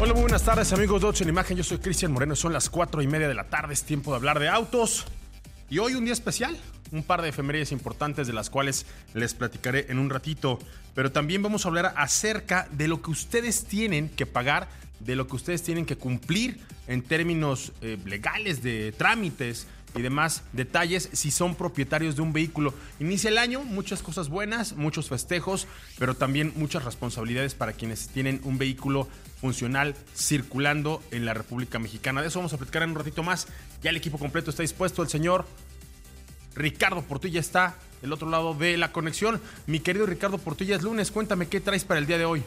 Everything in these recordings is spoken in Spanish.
Hola, muy buenas tardes amigos de Ocho en Imagen, yo soy Cristian Moreno, son las cuatro y media de la tarde, es tiempo de hablar de autos. Y hoy un día especial, un par de efemérides importantes de las cuales les platicaré en un ratito, pero también vamos a hablar acerca de lo que ustedes tienen que pagar, de lo que ustedes tienen que cumplir en términos eh, legales de trámites y demás detalles si son propietarios de un vehículo. Inicia el año, muchas cosas buenas, muchos festejos, pero también muchas responsabilidades para quienes tienen un vehículo funcional circulando en la República Mexicana. De eso vamos a platicar en un ratito más. Ya el equipo completo está dispuesto. El señor Ricardo Portilla está del otro lado de la conexión. Mi querido Ricardo Portilla, es lunes. Cuéntame qué traes para el día de hoy.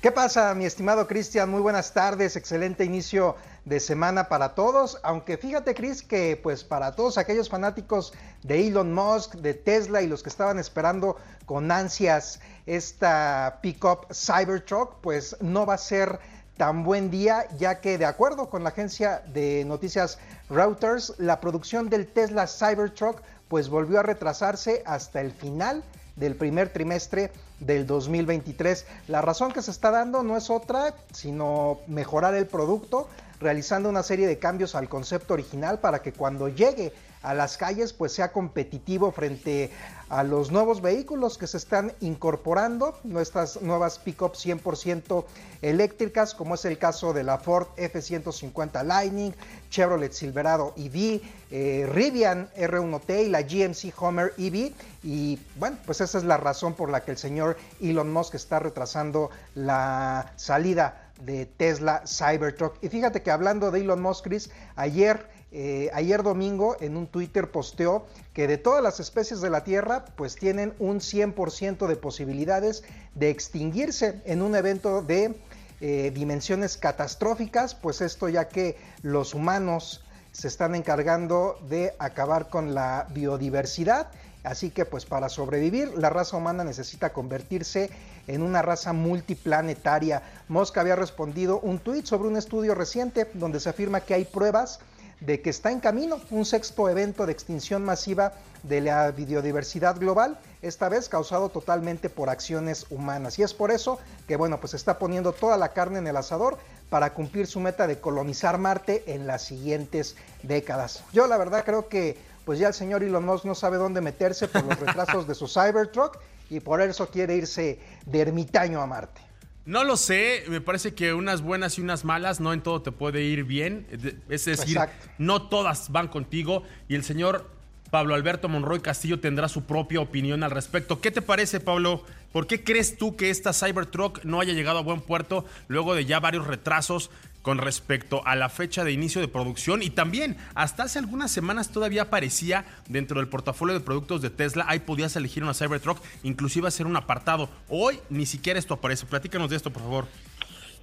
¿Qué pasa, mi estimado Cristian? Muy buenas tardes, excelente inicio de semana para todos. Aunque fíjate, Chris, que pues para todos aquellos fanáticos de Elon Musk, de Tesla y los que estaban esperando con ansias esta pickup Cybertruck, pues no va a ser tan buen día, ya que de acuerdo con la agencia de noticias Reuters, la producción del Tesla Cybertruck pues volvió a retrasarse hasta el final del primer trimestre del 2023. La razón que se está dando no es otra, sino mejorar el producto, realizando una serie de cambios al concepto original para que cuando llegue a las calles pues sea competitivo frente a los nuevos vehículos que se están incorporando, nuestras nuevas pickups 100% eléctricas, como es el caso de la Ford F-150 Lightning, Chevrolet Silverado EV, eh, Rivian R1T y la GMC Homer EV. Y bueno, pues esa es la razón por la que el señor Elon Musk está retrasando la salida de Tesla Cybertruck. Y fíjate que hablando de Elon Musk, Chris, ayer eh, ayer domingo en un Twitter posteó que de todas las especies de la Tierra, pues tienen un 100% de posibilidades de extinguirse en un evento de eh, dimensiones catastróficas, pues esto ya que los humanos se están encargando de acabar con la biodiversidad. Así que pues para sobrevivir la raza humana necesita convertirse en una raza multiplanetaria. Mosca había respondido un tuit sobre un estudio reciente donde se afirma que hay pruebas de que está en camino un sexto evento de extinción masiva de la biodiversidad global, esta vez causado totalmente por acciones humanas. Y es por eso que, bueno, pues está poniendo toda la carne en el asador para cumplir su meta de colonizar Marte en las siguientes décadas. Yo la verdad creo que pues ya el señor Elon Musk no sabe dónde meterse por los retrasos de su Cybertruck y por eso quiere irse de ermitaño a Marte. No lo sé, me parece que unas buenas y unas malas, no en todo te puede ir bien. Es decir, no todas van contigo. Y el señor Pablo Alberto Monroy Castillo tendrá su propia opinión al respecto. ¿Qué te parece, Pablo? ¿Por qué crees tú que esta Cybertruck no haya llegado a buen puerto luego de ya varios retrasos con respecto a la fecha de inicio de producción y también hasta hace algunas semanas todavía aparecía dentro del portafolio de productos de Tesla, ahí podías elegir una Cybertruck, inclusive hacer un apartado. Hoy ni siquiera esto aparece. Platícanos de esto, por favor.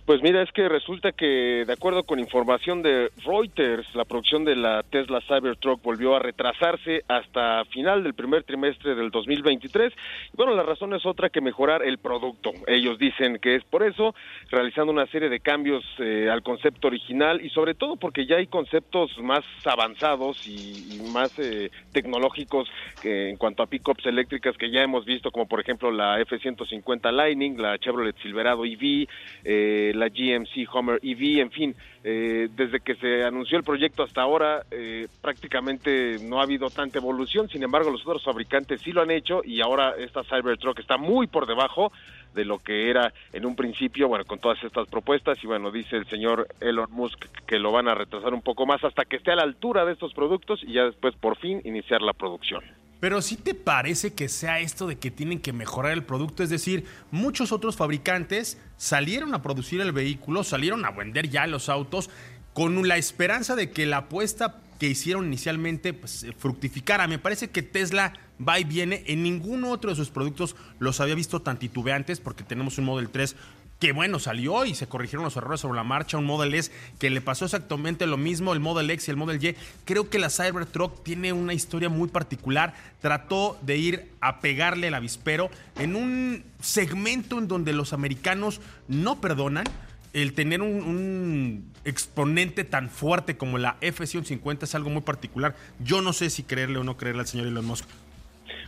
Pues mira, es que resulta que de acuerdo con información de Reuters, la producción de la Tesla Cybertruck volvió a retrasarse hasta final del primer trimestre del 2023. Y bueno, la razón es otra que mejorar el producto. Ellos dicen que es por eso, realizando una serie de cambios eh, al concepto original y sobre todo porque ya hay conceptos más avanzados y, más eh, tecnológicos que en cuanto a pickups eléctricas que ya hemos visto, como por ejemplo la F-150 Lightning, la Chevrolet Silverado EV, eh, la GMC Homer EV, en fin, eh, desde que se anunció el proyecto hasta ahora eh, prácticamente no ha habido tanta evolución, sin embargo los otros fabricantes sí lo han hecho y ahora esta Cybertruck está muy por debajo de lo que era en un principio, bueno, con todas estas propuestas y bueno, dice el señor Elon Musk que lo van a retrasar un poco más hasta que esté a la altura de estos productos y ya después por fin iniciar la producción. Pero si te parece que sea esto de que tienen que mejorar el producto, es decir, muchos otros fabricantes salieron a producir el vehículo, salieron a vender ya los autos con la esperanza de que la apuesta que hicieron inicialmente pues, fructificara. Me parece que Tesla va y viene. En ningún otro de sus productos los había visto tan titubeantes porque tenemos un Model 3 que bueno, salió y se corrigieron los errores sobre la marcha. Un Model S que le pasó exactamente lo mismo, el Model X y el Model Y. Creo que la Cybertruck tiene una historia muy particular. Trató de ir a pegarle el avispero en un segmento en donde los americanos no perdonan. El tener un, exponente tan fuerte como la F-150 es algo muy particular. Yo no sé si creerle o no creerle al señor Elon Musk.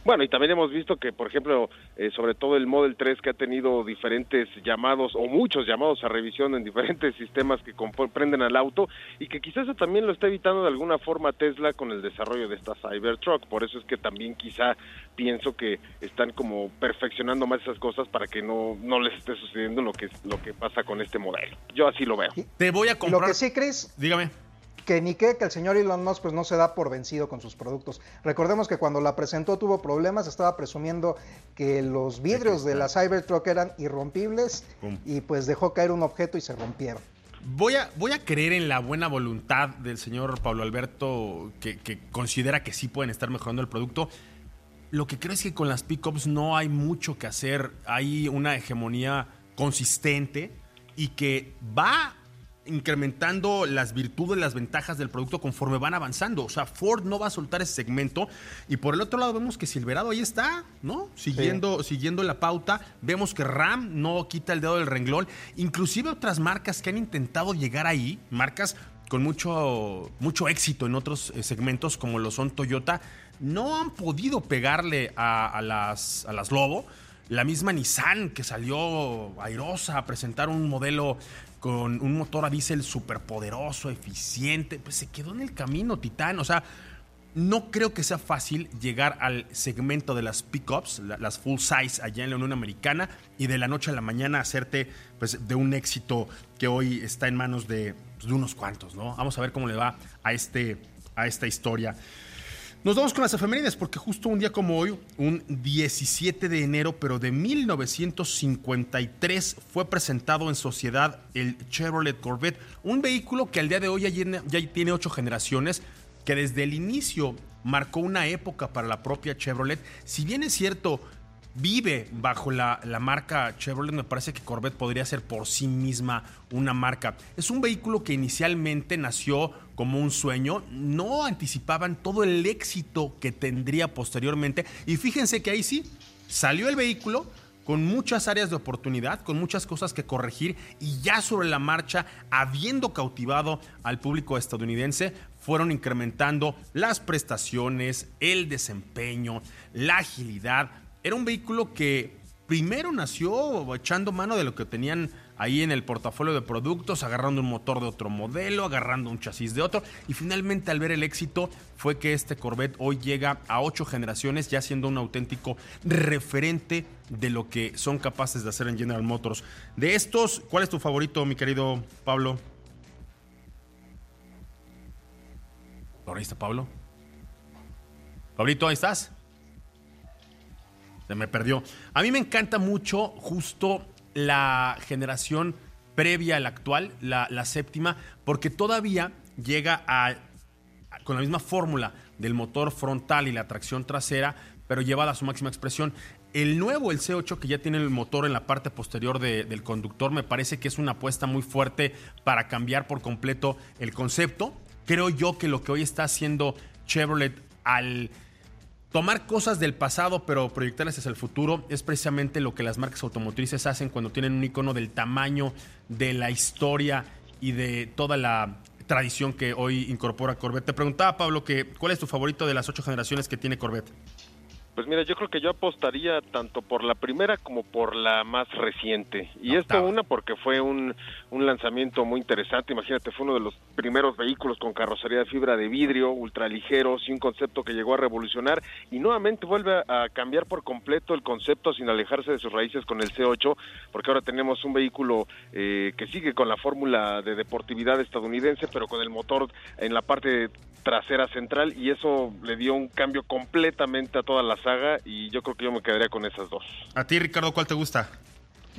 Bueno, y también hemos visto que, por ejemplo, eh, sobre todo el Model 3 que ha tenido diferentes llamados o muchos llamados a revisión en diferentes sistemas que comprenden al auto y que quizás eso también lo está evitando de alguna forma Tesla con el desarrollo de esta Cybertruck. Por eso es que también quizá pienso que están como perfeccionando más esas cosas para que no, no les esté sucediendo lo que, lo que pasa con este modelo. Yo así lo veo. Te voy a comprar. Lo que sí, Chris. Dígame que ni que, que el señor Elon Musk pues no se da por vencido con sus productos. Recordemos que cuando la presentó tuvo problemas, estaba presumiendo que los vidrios de la Cybertruck eran irrompibles y pues dejó caer un objeto y se rompieron. Voy a, voy a creer en la buena voluntad del señor Pablo Alberto que, que considera que sí pueden estar mejorando el producto. Lo que creo es que con las pickups no hay mucho que hacer. Hay una hegemonía consistente y que va incrementando las virtudes, las ventajas del producto conforme van avanzando. O sea, Ford no va a soltar ese segmento. Y por el otro lado vemos que Silverado ahí está, ¿no? Siguiendo, siguiendo la pauta. Vemos que Ram no quita el dedo del renglón. Inclusive otras marcas que han intentado llegar ahí, marcas con mucho, mucho éxito en otros eh, segmentos como lo son Toyota, no han podido pegarle a, las, a las Lobo. La misma Nissan que salió airosa a presentar un modelo con un motor a diésel poderoso, eficiente, pues se quedó en el camino, Titán. O sea, no creo que sea fácil llegar al segmento de las pickups, las full size allá en la Unión Americana, y de la noche a la mañana hacerte pues, de un éxito que hoy está en manos de, pues, de unos cuantos, ¿no? Vamos a ver cómo le va a, este, a esta historia. Nos vamos con las efemérides porque justo un día como hoy, un 17 de enero, pero de 1953, fue presentado en sociedad el Chevrolet Corvette, un vehículo que al día de hoy ya, tiene ocho generaciones, que desde el inicio marcó una época para la propia Chevrolet. Si bien es cierto, vive bajo la, la, marca Chevrolet, me parece que Corvette podría ser por sí misma una marca. Es un vehículo que inicialmente nació como un sueño, no anticipaban todo el éxito que tendría posteriormente. Y fíjense que ahí sí, salió el vehículo con muchas áreas de oportunidad, con muchas cosas que corregir y ya sobre la marcha, habiendo cautivado al público estadounidense, fueron incrementando las prestaciones, el desempeño, la agilidad, era un vehículo que primero nació echando mano de lo que tenían ahí en el portafolio de productos, agarrando un motor de otro modelo, agarrando un chasis de otro, y finalmente al ver el éxito fue que este Corvette hoy llega a ocho generaciones, ya siendo un auténtico referente de lo que son capaces de hacer en General Motors. De estos, ¿cuál es tu favorito, mi querido Pablo? Ahí está Pablo. Pablito, ¿ahí estás? Se me perdió. A mí me encanta mucho justo la generación previa a la actual, la, séptima, porque todavía llega a, con la misma fórmula del motor frontal y la tracción trasera, pero llevada a su máxima expresión. El nuevo, el C8, que ya tiene el motor en la parte posterior del conductor, me parece que es una apuesta muy fuerte para cambiar por completo el concepto. Creo yo que lo que hoy está haciendo Chevrolet al Tomar cosas del pasado pero proyectarlas hacia el futuro es precisamente lo que las marcas automotrices hacen cuando tienen un icono del tamaño de la historia y de toda la tradición que hoy incorpora Corvette. Te preguntaba, Pablo, que, ¿cuál es tu favorito de las ocho generaciones que tiene Corvette? Pues mira, yo creo que yo apostaría tanto por la primera como por la más reciente. Y esto una porque fue un, un lanzamiento muy interesante. Imagínate, fue uno de los primeros vehículos con carrocería de fibra de vidrio, ultraligeros y un concepto que llegó a revolucionar. Y nuevamente vuelve a cambiar por completo el concepto sin alejarse de sus raíces con el C8, porque ahora tenemos un vehículo eh, que sigue con la fórmula de deportividad estadounidense, pero con el motor en la parte trasera central y eso le dio un cambio completamente a toda la saga y yo creo que yo me quedaría con esas dos. A ti, Ricardo, ¿cuál te gusta?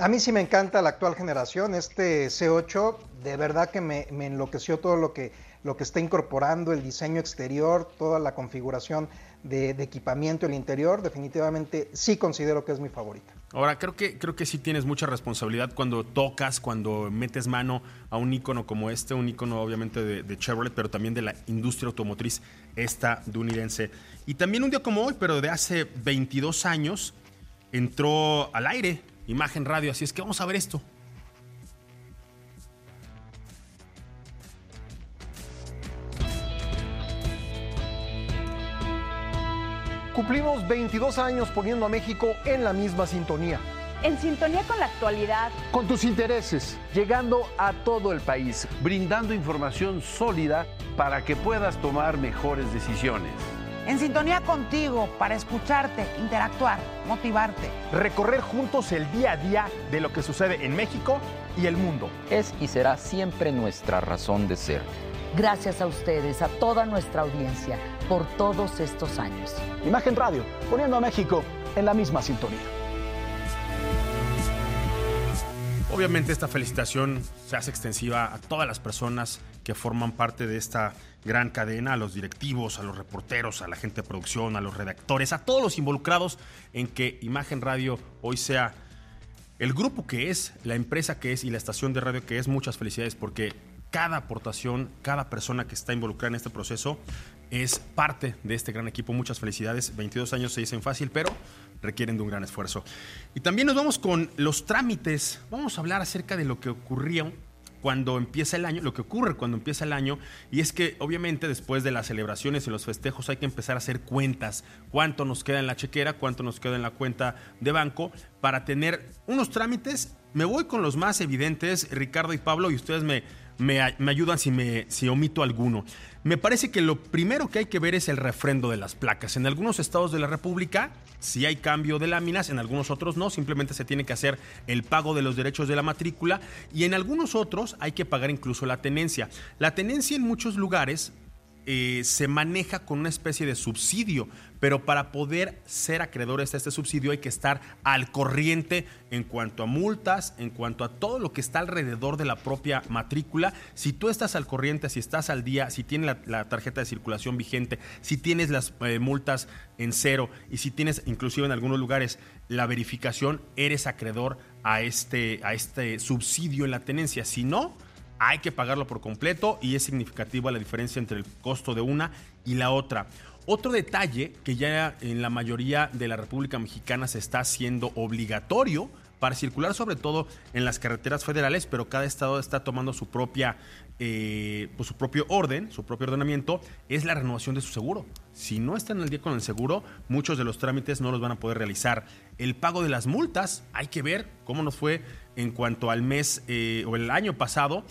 A mí sí me encanta la actual generación, este C8, de verdad que me, enloqueció todo lo que, lo que está incorporando, el diseño exterior, toda la configuración de, de equipamiento, el interior, definitivamente sí considero que es mi favorita. Ahora, creo que, creo que sí tienes mucha responsabilidad cuando tocas, cuando metes mano a un icono como este, un icono obviamente de, Chevrolet, pero también de la industria automotriz estadounidense. Y también un día como hoy, pero de hace 22 años, entró al aire Imagen Radio, así es que vamos a ver esto. Cumplimos 22 años poniendo a México en la misma sintonía. En sintonía con la actualidad. Con tus intereses. Llegando a todo el país. Brindando información sólida para que puedas tomar mejores decisiones. En sintonía contigo para escucharte, interactuar, motivarte. Recorrer juntos el día a día de lo que sucede en México y el mundo. Es y será siempre nuestra razón de ser. Gracias a ustedes, a toda nuestra audiencia, por todos estos años. Imagen Radio, poniendo a México en la misma sintonía. Obviamente esta felicitación se hace extensiva a todas las personas que forman parte de esta gran cadena, a los directivos, a los reporteros, a la gente de producción, a los redactores, a todos los involucrados en que Imagen Radio hoy sea el grupo que es, la empresa que es y la estación de radio que es. Muchas felicidades porque cada aportación, cada persona que está involucrada en este proceso es parte de este gran equipo. Muchas felicidades. 22 años se dicen fácil, pero requieren de un gran esfuerzo. Y también nos vamos con los trámites. Vamos a hablar acerca de lo que ocurrió cuando empieza el año, lo que ocurre cuando empieza el año, y es que obviamente después de las celebraciones y los festejos hay que empezar a hacer cuentas, cuánto nos queda en la chequera, cuánto nos queda en la cuenta de banco, para tener unos trámites. Me voy con los más evidentes, Ricardo y Pablo, y ustedes me, me, ayudan si, me, omito alguno. Me parece que lo primero que hay que ver es el refrendo de las placas. En algunos estados de la República sí hay cambio de láminas, en algunos otros no, simplemente se tiene que hacer el pago de los derechos de la matrícula y en algunos otros hay que pagar incluso la tenencia. La tenencia en muchos lugares eh, se maneja con una especie de subsidio, pero para poder ser acreedores a este subsidio hay que estar al corriente en cuanto a multas, en cuanto a todo lo que está alrededor de la propia matrícula. Si tú estás al corriente, si estás al día, si tienes la, tarjeta de circulación vigente, si tienes las eh, multas en cero y si tienes inclusive en algunos lugares la verificación, eres acreedor a este, a este subsidio en la tenencia. Si no, hay que pagarlo por completo y es significativa la diferencia entre el costo de una y la otra. Otro detalle que ya en la mayoría de la República Mexicana se está haciendo obligatorio para circular sobre todo en las carreteras federales, pero cada estado está tomando su propia, eh, pues su propio orden, su propio ordenamiento, es la renovación de su seguro. Si no están al día con el seguro, muchos de los trámites no los van a poder realizar. El pago de las multas, hay que ver cómo nos fue en cuanto al mes eh, o el año pasado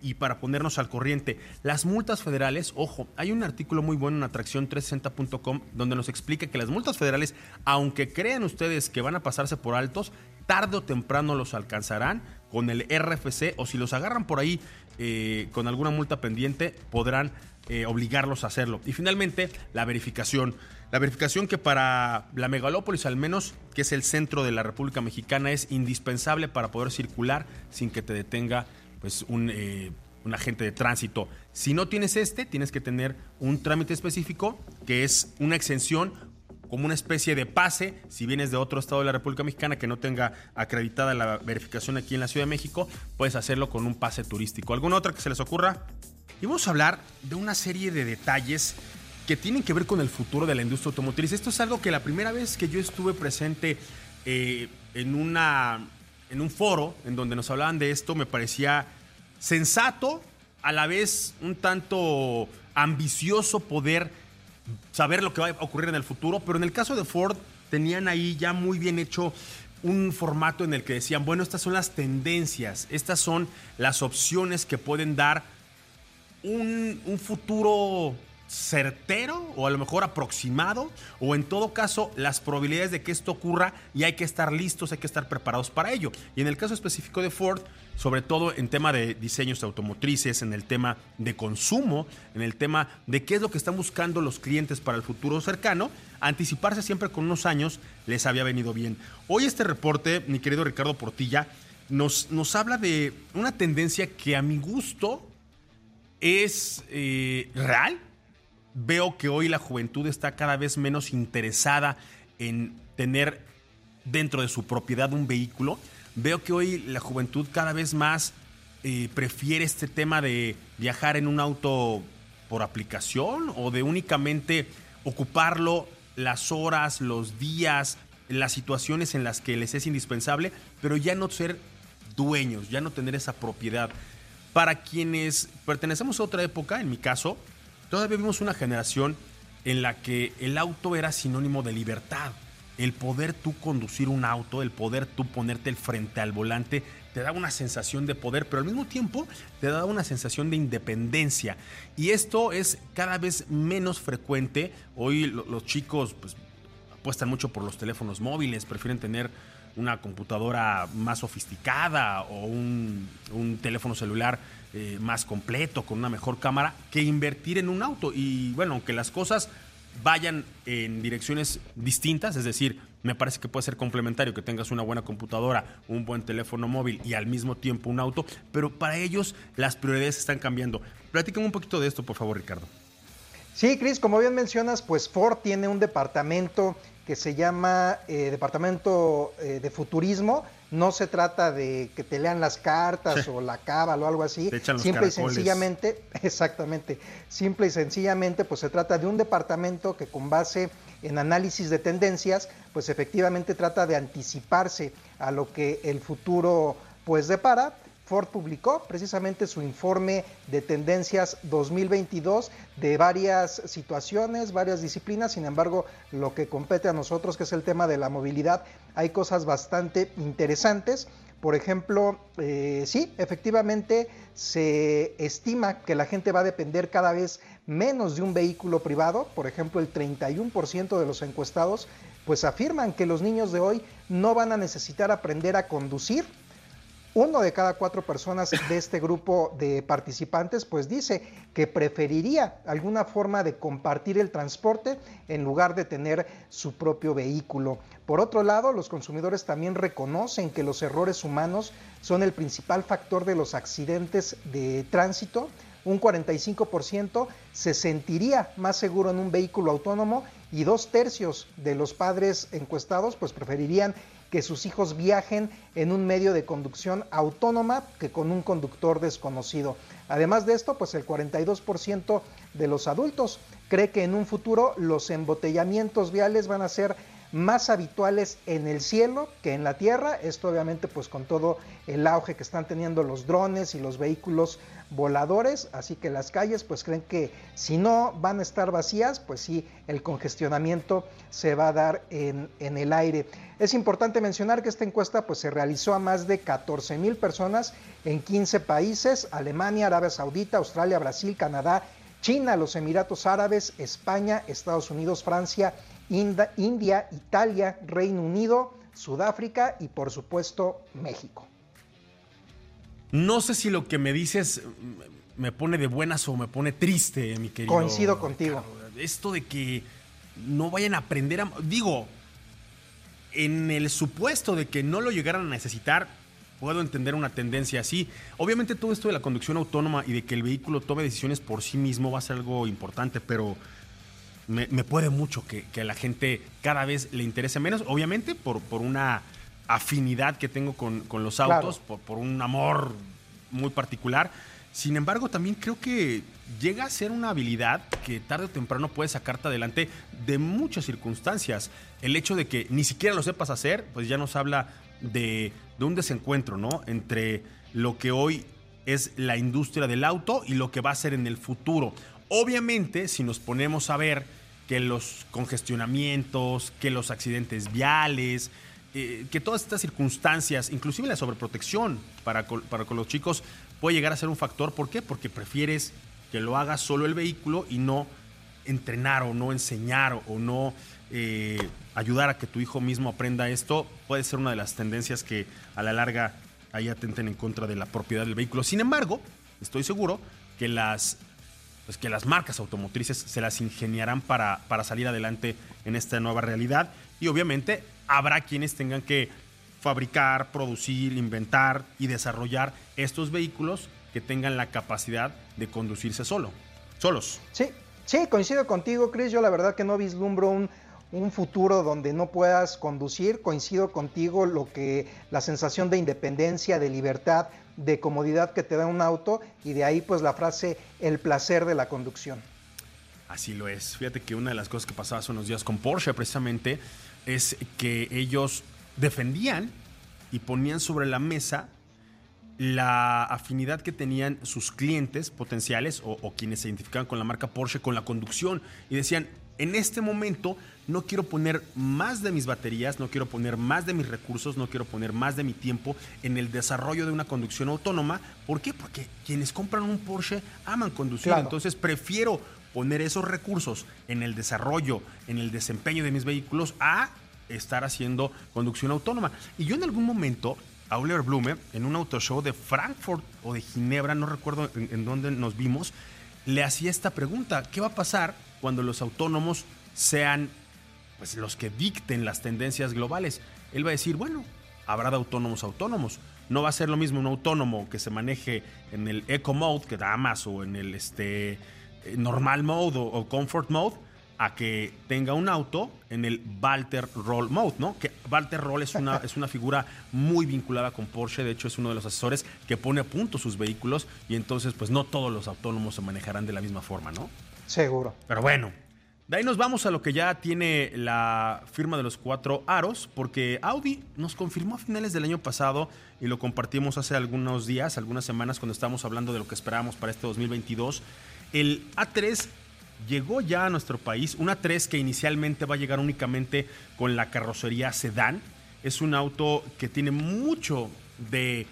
y para ponernos al corriente. Las multas federales, ojo, hay un artículo muy bueno en atracción360.com donde nos explica que las multas federales, aunque crean ustedes que van a pasarse por altos, tarde o temprano los alcanzarán con el RFC o si los agarran por ahí eh, con alguna multa pendiente, podrán eh, obligarlos a hacerlo. Y finalmente, la verificación. La verificación que para la megalópolis al menos, que es el centro de la República Mexicana, es indispensable para poder circular sin que te detenga pues un, eh, un agente de tránsito. Si no tienes este, tienes que tener un trámite específico que es una exención como una especie de pase, si vienes de otro estado de la República Mexicana que no tenga acreditada la verificación aquí en la Ciudad de México, puedes hacerlo con un pase turístico. ¿Alguna otra que se les ocurra? Y vamos a hablar de una serie de detalles que tienen que ver con el futuro de la industria automotriz. Esto es algo que la primera vez que yo estuve presente eh, en una en un foro en donde nos hablaban de esto me parecía sensato, a la vez un tanto ambicioso poder saber lo que va a ocurrir en el futuro, pero en el caso de Ford tenían ahí ya muy bien hecho un formato en el que decían, bueno, estas son las tendencias, estas son las opciones que pueden dar un, futuro certero o a lo mejor aproximado o en todo caso las probabilidades de que esto ocurra y hay que estar listos, hay que estar preparados para ello. Y en el caso específico de Ford, sobre todo en tema de diseños automotrices, en el tema de consumo, en el tema de qué es lo que están buscando los clientes para el futuro cercano, anticiparse siempre con unos años les había venido bien. Hoy este reporte, mi querido Ricardo Portilla, nos, nos habla de una tendencia que a mi gusto es eh, real, veo que hoy la juventud está cada vez menos interesada en tener dentro de su propiedad un vehículo. Veo que hoy la juventud cada vez más eh, prefiere este tema de viajar en un auto por aplicación o de únicamente ocuparlo las horas, los días, las situaciones en las que les es indispensable, pero ya no ser dueños, ya no tener esa propiedad. Para quienes pertenecemos a otra época, en mi caso, todavía vimos una generación en la que el auto era sinónimo de libertad. El poder tú conducir un auto, el poder tú ponerte el frente al volante, te da una sensación de poder, pero al mismo tiempo te da una sensación de independencia. Y esto es cada vez menos frecuente. Hoy los chicos pues, apuestan mucho por los teléfonos móviles, prefieren tener una computadora más sofisticada o un, teléfono celular eh, más completo, con una mejor cámara, que invertir en un auto. Y bueno, aunque las cosas vayan en direcciones distintas, es decir, me parece que puede ser complementario que tengas una buena computadora, un buen teléfono móvil y al mismo tiempo un auto, pero para ellos las prioridades están cambiando. Platícame un poquito de esto, por favor, Ricardo. Sí, Cris, como bien mencionas, pues Ford tiene un departamento que se llama eh, Departamento eh, de Futurismo. No se trata de que te lean las cartas o la cábala o algo así. Simple y sencillamente, exactamente, simple y sencillamente, pues se trata de un departamento que con base en análisis de tendencias, pues efectivamente trata de anticiparse a lo que el futuro pues depara Ford publicó precisamente su informe de tendencias 2022 de varias situaciones, varias disciplinas. Sin embargo, lo que compete a nosotros, que es el tema de la movilidad, hay cosas bastante interesantes. Por ejemplo, eh, sí, efectivamente se estima que la gente va a depender cada vez menos de un vehículo privado. Por ejemplo, el 31% de los encuestados pues afirman que los niños de hoy no van a necesitar aprender a conducir uno de cada cuatro personas de este grupo de participantes pues dice que preferiría alguna forma de compartir el transporte en lugar de tener su propio vehículo. Por otro lado, los consumidores también reconocen que los errores humanos son el principal factor de los accidentes de tránsito. Un 45% se sentiría más seguro en un vehículo autónomo y dos tercios de los padres encuestados pues preferirían que sus hijos viajen en un medio de conducción autónoma que con un conductor desconocido. Además de esto, pues el 42% de los adultos cree que en un futuro los embotellamientos viales van a ser más habituales en el cielo que en la tierra. Esto obviamente pues con todo el auge que están teniendo los drones y los vehículos voladores. Así que las calles pues creen que si no van a estar vacías, pues sí, el congestionamiento se va a dar en, en el aire. Es importante mencionar que esta encuesta pues se realizó a más de 14 mil personas en 15 países, Alemania, Arabia Saudita, Australia, Brasil, Canadá, China, los Emiratos Árabes, España, Estados Unidos, Francia India, Italia, Reino Unido, Sudáfrica y por supuesto México. No sé si lo que me dices me pone de buenas o me pone triste, mi querido. Coincido contigo. Esto de que no vayan a aprender a... Digo, en el supuesto de que no lo llegaran a necesitar, puedo entender una tendencia así. Obviamente todo esto de la conducción autónoma y de que el vehículo tome decisiones por sí mismo va a ser algo importante, pero me, puede mucho que, a la gente cada vez le interese menos, obviamente por, por una afinidad que tengo con, los autos, por, un amor muy particular. Sin embargo, también creo que llega a ser una habilidad que tarde o temprano puede sacarte adelante de muchas circunstancias. El hecho de que ni siquiera lo sepas hacer, pues ya nos habla de, de un desencuentro, ¿no? Entre lo que hoy es la industria del auto y lo que va a ser en el futuro. Obviamente, si nos ponemos a ver que los congestionamientos, que los accidentes viales, eh, que todas estas circunstancias, inclusive la sobreprotección para para con los chicos, puede llegar a ser un factor. ¿Por qué? Porque prefieres que lo haga solo el vehículo y no entrenar o no enseñar o no eh, ayudar a que tu hijo mismo aprenda esto. Puede ser una de las tendencias que a la larga ahí atenten en contra de la propiedad del vehículo. Sin embargo, estoy seguro que las pues que las marcas automotrices se las ingeniarán para, para salir adelante en esta nueva realidad y obviamente habrá quienes tengan que fabricar, producir, inventar y desarrollar estos vehículos que tengan la capacidad de conducirse solo, solos. Sí, sí, coincido contigo, Chris. Yo la verdad que no vislumbro un, un futuro donde no puedas conducir. Coincido contigo lo que la sensación de independencia, de libertad, de comodidad que te da un auto y de ahí pues la frase el placer de la conducción. Así lo es. Fíjate que una de las cosas que pasaba hace unos días con Porsche precisamente es que ellos defendían y ponían sobre la mesa la afinidad que tenían sus clientes potenciales o, o, quienes se identificaban con la marca Porsche con la conducción y decían, en este momento no quiero poner más de mis baterías, no quiero poner más de mis recursos, no quiero poner más de mi tiempo en el desarrollo de una conducción autónoma. ¿Por qué? Porque quienes compran un Porsche aman conducir. Entonces prefiero poner esos recursos en el desarrollo, en el desempeño de mis vehículos a estar haciendo conducción autónoma. Y yo en algún momento, Auler Blume, en un auto show de Frankfurt o de Ginebra, no recuerdo en, en dónde nos vimos, le hacía esta pregunta, ¿qué va a pasar cuando los autónomos sean pues, los que dicten las tendencias globales? Él va a decir, bueno, habrá de autónomos autónomos. No va a ser lo mismo un autónomo que se maneje en el Eco Mode, que da más, o en el este, Normal Mode o Comfort Mode, a que tenga un auto en el Walter Roll Mode, ¿no? Que Walter Roll es una, es una figura muy vinculada con Porsche, de hecho es uno de los asesores que pone a punto sus vehículos y entonces pues no todos los autónomos se manejarán de la misma forma, ¿no? Seguro. Pero bueno, de ahí nos vamos a lo que ya tiene la firma de los cuatro aros, porque Audi nos confirmó a finales del año pasado y lo compartimos hace algunos días, algunas semanas, cuando estábamos hablando de lo que esperábamos para este 2022. El A3 llegó ya a nuestro país. Una 3 que inicialmente va a llegar únicamente con la carrocería sedán. Es un auto que tiene mucho de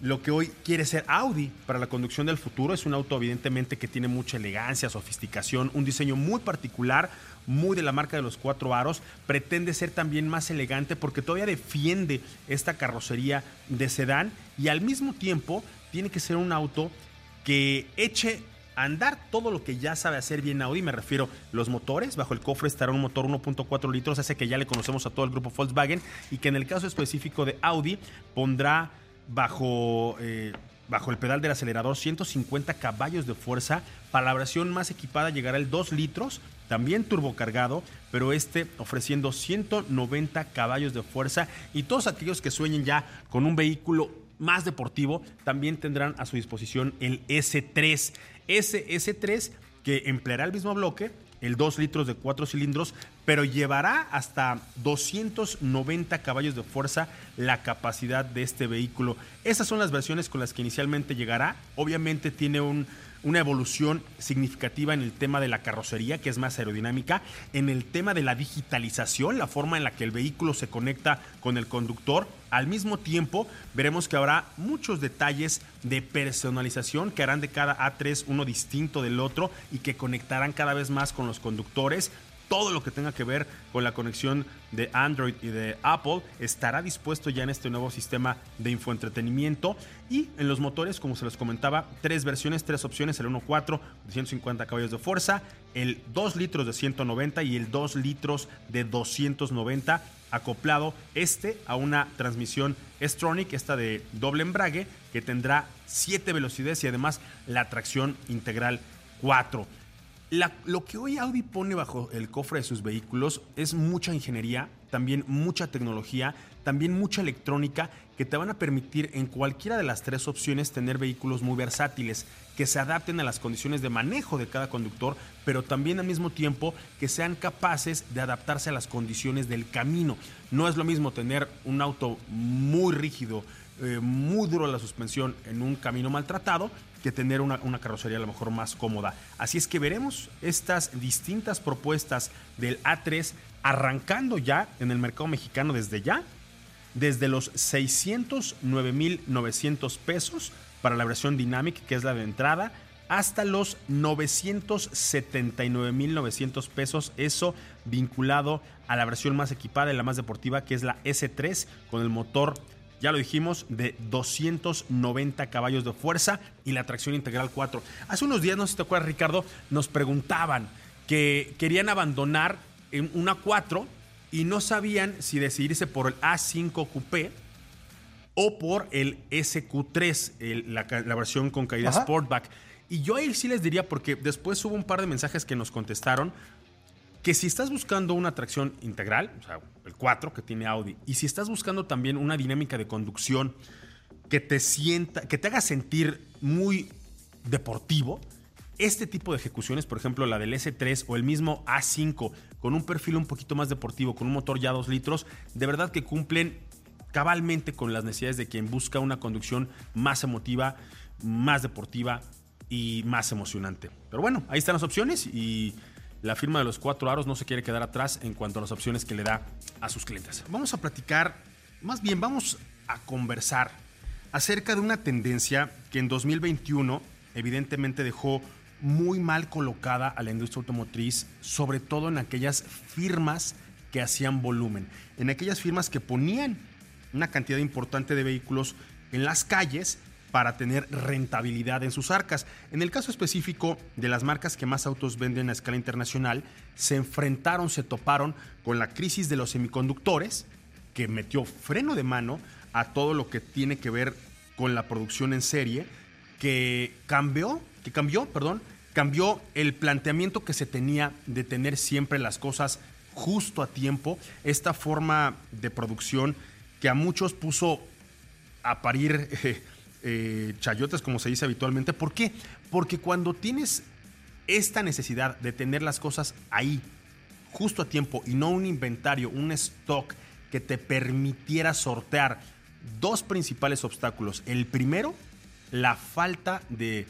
lo que hoy quiere ser Audi para la conducción del futuro. Es un auto evidentemente que tiene mucha elegancia, sofisticación, un diseño muy particular, muy de la marca de los cuatro aros. Pretende ser también más elegante porque todavía defiende esta carrocería de sedán y al mismo tiempo tiene que ser un auto que eche andar todo lo que ya sabe hacer bien Audi, me refiero los motores, bajo el cofre estará un motor 1.4 litros, ese que ya le conocemos a todo el grupo Volkswagen y que en el caso específico de Audi pondrá bajo, eh, bajo el pedal del acelerador 150 caballos de fuerza, para la versión más equipada llegará el 2 litros, también turbocargado, pero este ofreciendo 190 caballos de fuerza y todos aquellos que sueñen ya con un vehículo más deportivo también tendrán a su disposición el S3. Ese S3 que empleará el mismo bloque, el 2 litros de 4 cilindros, pero llevará hasta 290 caballos de fuerza la capacidad de este vehículo. Esas son las versiones con las que inicialmente llegará. Obviamente tiene un, una evolución significativa en el tema de la carrocería, que es más aerodinámica, en el tema de la digitalización, la forma en la que el vehículo se conecta con el conductor. Al mismo tiempo, veremos que habrá muchos detalles de personalización que harán de cada A3 uno distinto del otro y que conectarán cada vez más con los conductores todo lo que tenga que ver con la conexión de Android y de Apple estará dispuesto ya en este nuevo sistema de infoentretenimiento. Y en los motores, como se les comentaba, tres versiones, tres opciones: el 1.4 de 150 caballos de fuerza, el 2 litros de 190 y el 2 litros de 290 acoplado este a una transmisión S-Tronic, esta de doble embrague, que tendrá 7 velocidades y además la tracción integral 4 lo que hoy Audi pone bajo el cofre de sus vehículos es mucha ingeniería, también mucha tecnología, también mucha electrónica que te van a permitir en cualquiera de las tres opciones tener vehículos muy versátiles, que se adapten a las condiciones de manejo de cada conductor, pero también al mismo tiempo que sean capaces de adaptarse a las condiciones del camino. No es lo mismo tener un auto muy rígido, eh, muy duro la suspensión en un camino maltratado que tener una, carrocería a lo mejor más cómoda. Así es que veremos estas distintas propuestas del A3 arrancando ya en el mercado mexicano desde ya, desde los 609.900 pesos para la versión Dynamic, que es la de entrada, hasta los 979.900 pesos, eso vinculado a la versión más equipada y la más deportiva, que es la S3 con el motor ya lo dijimos, de 290 caballos de fuerza y la tracción integral 4. Hace unos días, no sé si te acuerdas, Ricardo, nos preguntaban que querían abandonar una 4 y no sabían si decidirse por el A5 Coupé o por el SQ3, la, versión con caída Sportback. Y yo ahí sí les diría, porque después hubo un par de mensajes que nos contestaron, que si estás buscando una tracción integral, o sea, el 4 que tiene Audi, y si estás buscando también una dinámica de conducción que te sienta, que te haga sentir muy deportivo, este tipo de ejecuciones, por ejemplo, la del S3 o el mismo A5, con un perfil un poquito más deportivo, con un motor ya 2 litros, de verdad que cumplen cabalmente con las necesidades de quien busca una conducción más emotiva, más deportiva y más emocionante. Pero bueno, ahí están las opciones y la firma de los cuatro aros no se quiere quedar atrás en cuanto a las opciones que le da a sus clientes. Vamos a platicar, más bien vamos a conversar acerca de una tendencia que en 2021 evidentemente dejó muy mal colocada a la industria automotriz, sobre todo en aquellas firmas que hacían volumen, en aquellas firmas que ponían una cantidad importante de vehículos en las calles para tener rentabilidad en sus arcas. En el caso específico de las marcas que más autos venden a escala internacional, se enfrentaron, se toparon con la crisis de los semiconductores, que metió freno de mano a todo lo que tiene que ver con la producción en serie, que cambió, que cambió, perdón, cambió el planteamiento que se tenía de tener siempre las cosas justo a tiempo, esta forma de producción que a muchos puso a parir eh, eh, chayotes, como se dice habitualmente. ¿Por qué? Porque cuando tienes esta necesidad de tener las cosas ahí, justo a tiempo, y no un inventario, un stock que te permitiera sortear dos principales obstáculos. El primero, la falta de,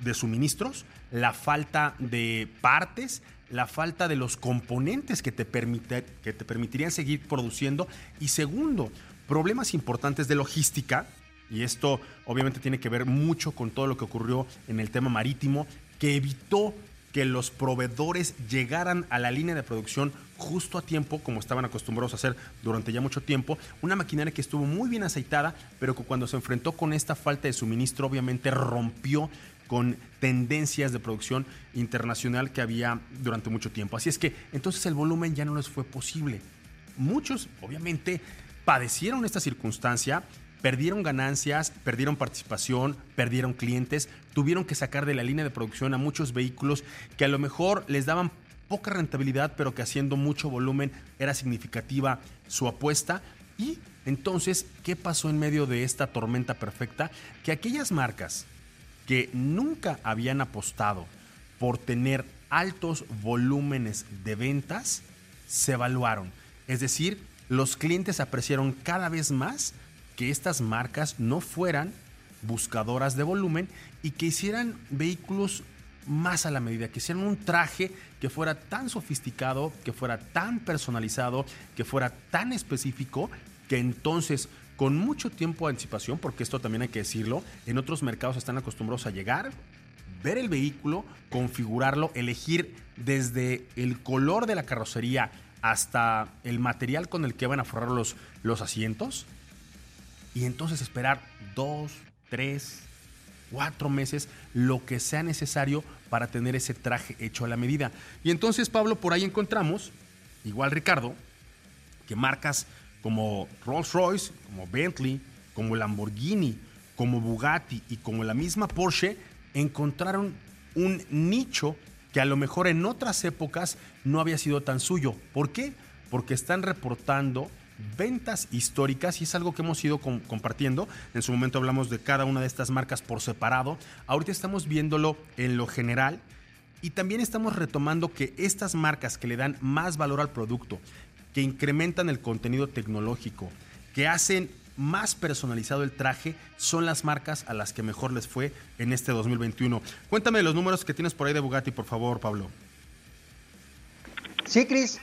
de suministros, la falta de partes, la falta de los componentes que te, permite, que te permitirían seguir produciendo. Y segundo, problemas importantes de logística, y esto obviamente tiene que ver mucho con todo lo que ocurrió en el tema marítimo, que evitó que los proveedores llegaran a la línea de producción justo a tiempo, como estaban acostumbrados a hacer durante ya mucho tiempo. Una maquinaria que estuvo muy bien aceitada, pero que cuando se enfrentó con esta falta de suministro, obviamente rompió con tendencias de producción internacional que había durante mucho tiempo. Así es que entonces el volumen ya no les fue posible. Muchos, obviamente, padecieron esta circunstancia perdieron ganancias, perdieron participación, perdieron clientes, tuvieron que sacar de la línea de producción a muchos vehículos que a lo mejor les daban poca rentabilidad, pero que haciendo mucho volumen era significativa su apuesta. Y entonces, ¿qué pasó en medio de esta tormenta perfecta? Que aquellas marcas que nunca habían apostado por tener altos volúmenes de ventas, se evaluaron. Es decir, los clientes apreciaron cada vez más que estas marcas no fueran buscadoras de volumen y que hicieran vehículos más a la medida, que hicieran un traje que fuera tan sofisticado, que fuera tan personalizado, que fuera tan específico, que entonces con mucho tiempo de anticipación, porque esto también hay que decirlo, en otros mercados están acostumbrados a llegar, ver el vehículo, configurarlo, elegir desde el color de la carrocería hasta el material con el que van a forrar los, los asientos, y entonces esperar dos, tres, cuatro meses, lo que sea necesario para tener ese traje hecho a la medida. Y entonces, Pablo, por ahí encontramos, igual Ricardo, que marcas como Rolls Royce, como Bentley, como Lamborghini, como Bugatti y como la misma Porsche encontraron un nicho que a lo mejor en otras épocas no había sido tan suyo. ¿Por qué? Porque están reportando ventas históricas y es algo que hemos ido compartiendo. En su momento hablamos de cada una de estas marcas por separado. Ahorita estamos viéndolo en lo general y también estamos retomando que estas marcas que le dan más valor al producto, que incrementan el contenido tecnológico, que hacen más personalizado el traje, son las marcas a las que mejor les fue en este 2021. Cuéntame los números que tienes por ahí de Bugatti, por favor, Pablo. Sí, Cris.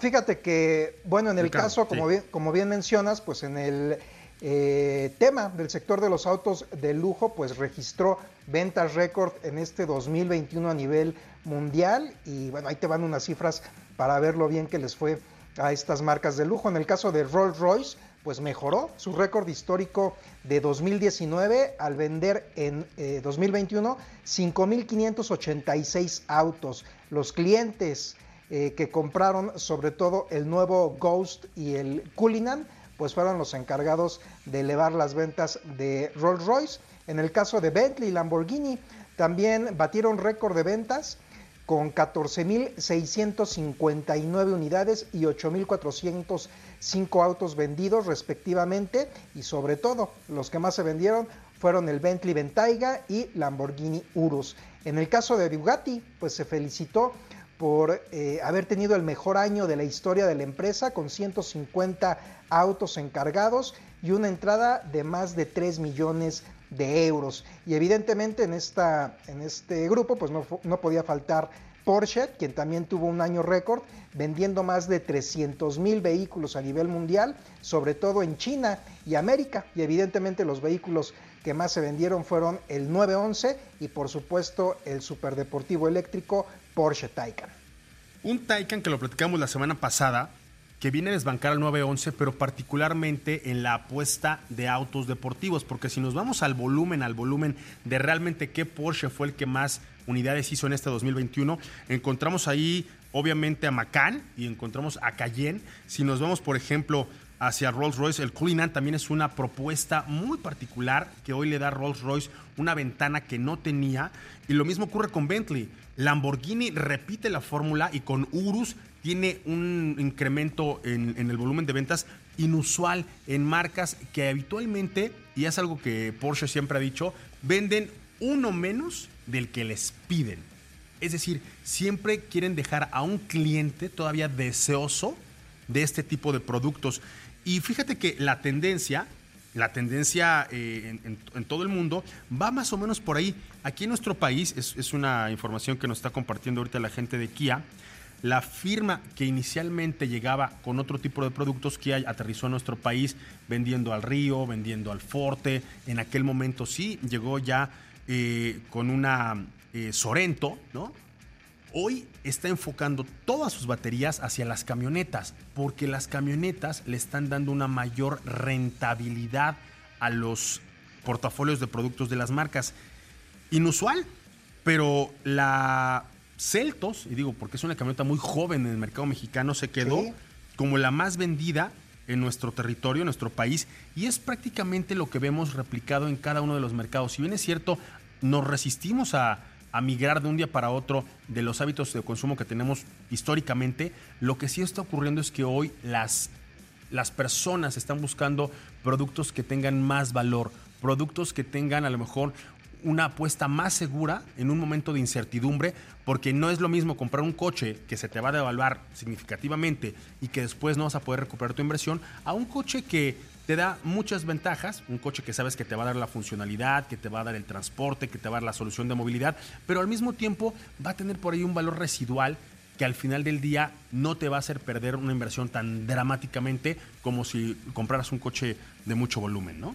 Fíjate que, bueno, en el caso, como, bien, como bien mencionas, pues en el eh, tema del sector de los autos de lujo, pues registró ventas récord en este 2021 a nivel mundial y bueno, ahí te van unas cifras para ver lo bien que les fue a estas marcas de lujo. En el caso de Rolls Royce, pues mejoró su récord histórico de 2019 al vender en 2021 5.586 autos. Los clientes eh, que compraron sobre todo el nuevo Ghost y el Cullinan, pues fueron los encargados de elevar las ventas de Rolls Royce. En el caso de Bentley y Lamborghini, también batieron récord de ventas con 14.659 unidades y 8.405 autos vendidos respectivamente y sobre todo los que más se vendieron fueron el Bentley Bentayga y Lamborghini Urus. En el caso de Bugatti, pues se felicitó por eh, haber tenido el mejor año de la historia de la empresa con 150 autos encargados y una entrada de más de 3 millones de euros. Y evidentemente en, esta, en este grupo pues no, no podía faltar Porsche, quien también tuvo un año récord, vendiendo más de 300 mil vehículos a nivel mundial, sobre todo en China y América. Y evidentemente los vehículos que más se vendieron fueron el 911 y por supuesto el superdeportivo eléctrico Porsche Taycan. Un Taycan que lo platicamos la semana pasada, que viene a desbancar al 911, pero particularmente en la apuesta de autos deportivos, porque si nos vamos al volumen, al volumen de realmente qué Porsche fue el que más unidades hizo en este 2021, encontramos ahí obviamente a Macan y encontramos a Cayenne. Si nos vamos, por ejemplo, hacia Rolls Royce, el Cullinan también es una propuesta muy particular que hoy le da Rolls Royce una ventana que no tenía. Y lo mismo ocurre con Bentley. Lamborghini repite la fórmula y con Urus tiene un incremento en, el volumen de ventas inusual en marcas que habitualmente, y es algo que Porsche siempre ha dicho, venden uno menos del que les piden. Es decir, siempre quieren dejar a un cliente todavía deseoso de este tipo de productos. Y fíjate que la tendencia, la tendencia eh, en, todo el mundo va más o menos por ahí. Aquí en nuestro país, es, es una información que nos está compartiendo ahorita la gente de Kia, la firma que inicialmente llegaba con otro tipo de productos, que aterrizó en nuestro país vendiendo al Río, vendiendo al Forte. En aquel momento sí, llegó ya eh, con una eh, Sorento, ¿no? Hoy está enfocando todas sus baterías hacia las camionetas, porque las camionetas le están dando una mayor rentabilidad a los portafolios de productos de las marcas. Inusual, pero la Celtos, y digo porque es una camioneta muy joven en el mercado mexicano, se quedó como la más vendida en nuestro territorio, en nuestro país, y es prácticamente lo que vemos replicado en cada uno de los mercados. Si bien es cierto, nos resistimos a, migrar de un día para otro de los hábitos de consumo que tenemos históricamente, lo que sí está ocurriendo es que hoy las, las personas están buscando productos que tengan más valor, productos que tengan a lo mejor una apuesta más segura en un momento de incertidumbre, porque no es lo mismo comprar un coche que se te va a devaluar significativamente y que después no vas a poder recuperar tu inversión, a un coche que te da muchas ventajas, un coche que sabes que te va a dar la funcionalidad, que te va a dar el transporte, que te va a dar la solución de movilidad, pero al mismo tiempo va a tener por ahí un valor residual que al final del día no te va a hacer perder una inversión tan dramáticamente como si compraras un coche de mucho volumen, ¿no?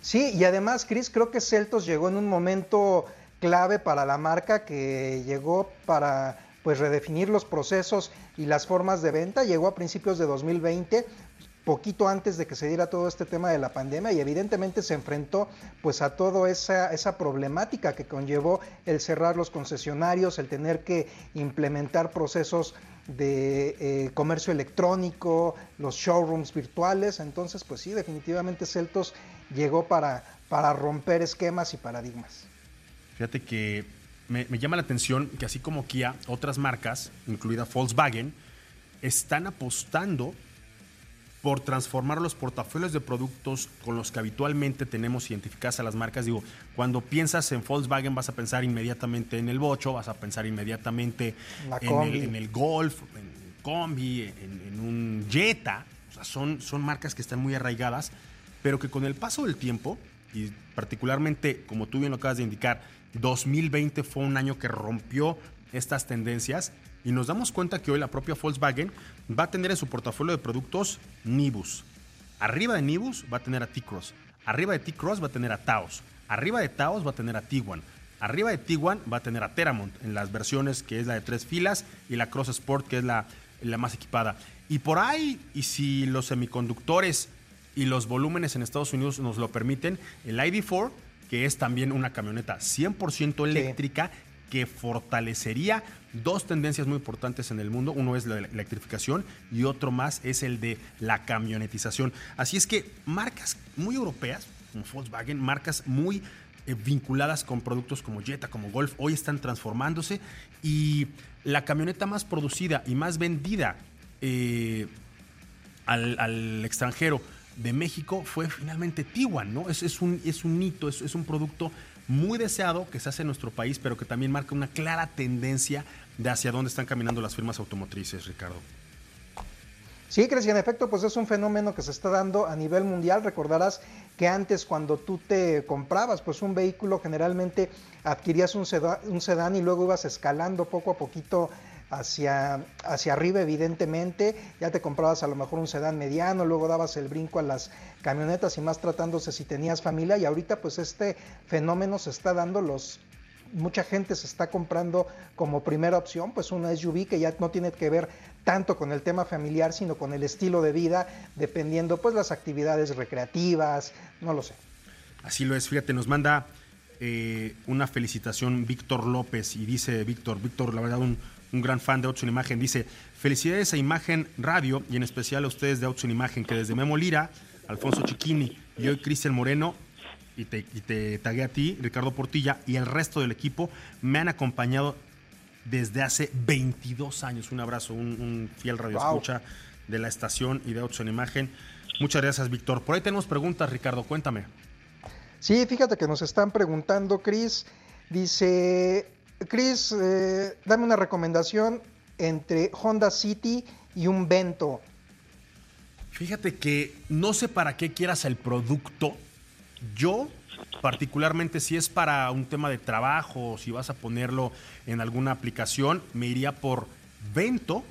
Sí, y además, Chris, creo que Celtos llegó en un momento clave para la marca, que llegó para pues redefinir los procesos y las formas de venta. Llegó a principios de 2020, poquito antes de que se diera todo este tema de la pandemia y evidentemente se enfrentó pues a toda esa, esa problemática que conllevó el cerrar los concesionarios, el tener que implementar procesos de eh, comercio electrónico, los showrooms virtuales. Entonces, pues sí, definitivamente Celtos llegó para, para romper esquemas y paradigmas. Fíjate que me, llama la atención que así como Kia, otras marcas, incluida Volkswagen, están apostando por transformar los portafolios de productos con los que habitualmente tenemos identificadas a las marcas. Digo, cuando piensas en Volkswagen vas a pensar inmediatamente en el Bocho, vas a pensar inmediatamente en el, Golf, en el Combi, en, un Jetta. O sea, son, son marcas que están muy arraigadas, pero que con el paso del tiempo, y particularmente, como tú bien lo acabas de indicar, 2020 fue un año que rompió estas tendencias y nos damos cuenta que hoy la propia Volkswagen va a tener en su portafolio de productos Nibus. Arriba de Nibus va a tener a T-Cross. Arriba de T-Cross va a tener a Taos. Arriba de Taos va a tener a Tiguan. Arriba de Tiguan va a tener a Teramont en las versiones que es la de tres filas y la Cross Sport que es la, la más equipada. Y por ahí, y si los semiconductores y los volúmenes en Estados Unidos nos lo permiten, el ID4, que es también una camioneta 100% eléctrica, que fortalecería dos tendencias muy importantes en el mundo. Uno es la electrificación y otro más es el de la camionetización. Así es que marcas muy europeas, como Volkswagen, marcas muy eh, vinculadas con productos como Jetta, como Golf, hoy están transformándose y la camioneta más producida y más vendida eh, al, extranjero de México fue finalmente Tiguan, ¿no? Es, un, es hito, es un producto muy deseado que se hace en nuestro país, pero que también marca una clara tendencia de hacia dónde están caminando las firmas automotrices, Ricardo. Sí, Cris, y en efecto, pues es un fenómeno que se está dando a nivel mundial. Recordarás que antes cuando tú te comprabas pues un vehículo, generalmente adquirías un sedán, un sedán y luego ibas escalando poco a poquito hacia, hacia arriba, evidentemente. Ya te comprabas a lo mejor un sedán mediano, luego dabas el brinco a las camionetas y más tratándose si tenías familia. Y ahorita pues este fenómeno se está dando los mucha gente se está comprando como primera opción, pues una SUV que ya no tiene que ver tanto con el tema familiar, sino con el estilo de vida, dependiendo pues las actividades recreativas, no lo sé. Así lo es, fíjate, nos manda eh, una felicitación Víctor López y dice Víctor, Víctor, la verdad, un, gran fan de Autos en Imagen, dice, felicidades a Imagen Radio y en especial a ustedes de Autos en Imagen, que desde Memo Lira, Alfonso Chiquini y hoy Cristian Moreno y te, y te tagué a ti, Ricardo Portilla, y el resto del equipo me han acompañado desde hace 22 años. Un abrazo, un, fiel radio escucha de la estación y de Autos en Imagen. Muchas gracias, Víctor. Por ahí tenemos preguntas, Ricardo, cuéntame. Sí, fíjate que nos están preguntando, Cris. Dice, Cris, eh, dame una recomendación entre Honda City y un Vento. Fíjate que no sé para qué quieras el producto, yo, particularmente si es para un tema de trabajo, si vas a ponerlo en alguna aplicación, me iría por Vento.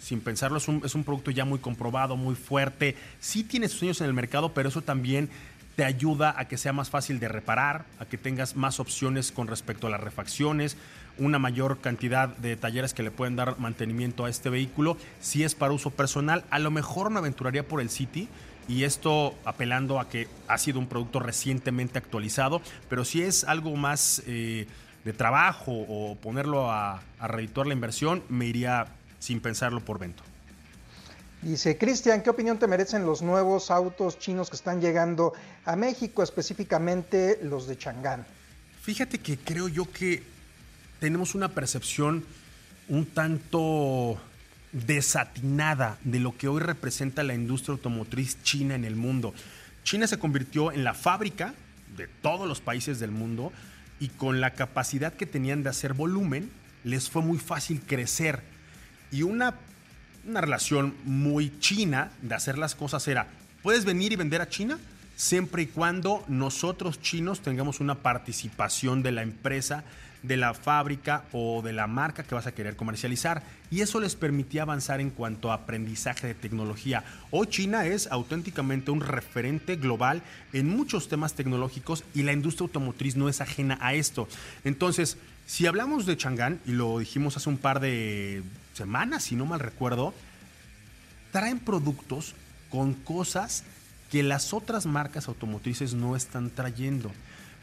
Sin pensarlo, es un, es un producto ya muy comprobado, muy fuerte. Sí tiene sus años en el mercado, pero eso también te ayuda a que sea más fácil de reparar, a que tengas más opciones con respecto a las refacciones, una mayor cantidad de talleres que le pueden dar mantenimiento a este vehículo. Si es para uso personal, a lo mejor me aventuraría por el City y esto apelando a que ha sido un producto recientemente actualizado, pero si es algo más eh, de trabajo o ponerlo a, a redituar la inversión, me iría sin pensarlo por Vento. Dice, Cristian, ¿qué opinión te merecen los nuevos autos chinos que están llegando a México, específicamente los de Chang'an? Fíjate que creo yo que tenemos una percepción un tanto desatinada de lo que hoy representa la industria automotriz china en el mundo. China se convirtió en la fábrica de todos los países del mundo y con la capacidad que tenían de hacer volumen, les fue muy fácil crecer. Y una, una relación muy china de hacer las cosas era, ¿puedes venir y vender a China? Siempre y cuando nosotros chinos tengamos una participación de la empresa de la fábrica o de la marca que vas a querer comercializar. Y eso les permitía avanzar en cuanto a aprendizaje de tecnología. Hoy China es auténticamente un referente global en muchos temas tecnológicos y la industria automotriz no es ajena a esto. Entonces, si hablamos de Chang'an, y lo dijimos hace un par de semanas, si no mal recuerdo, traen productos con cosas que las otras marcas automotrices no están trayendo.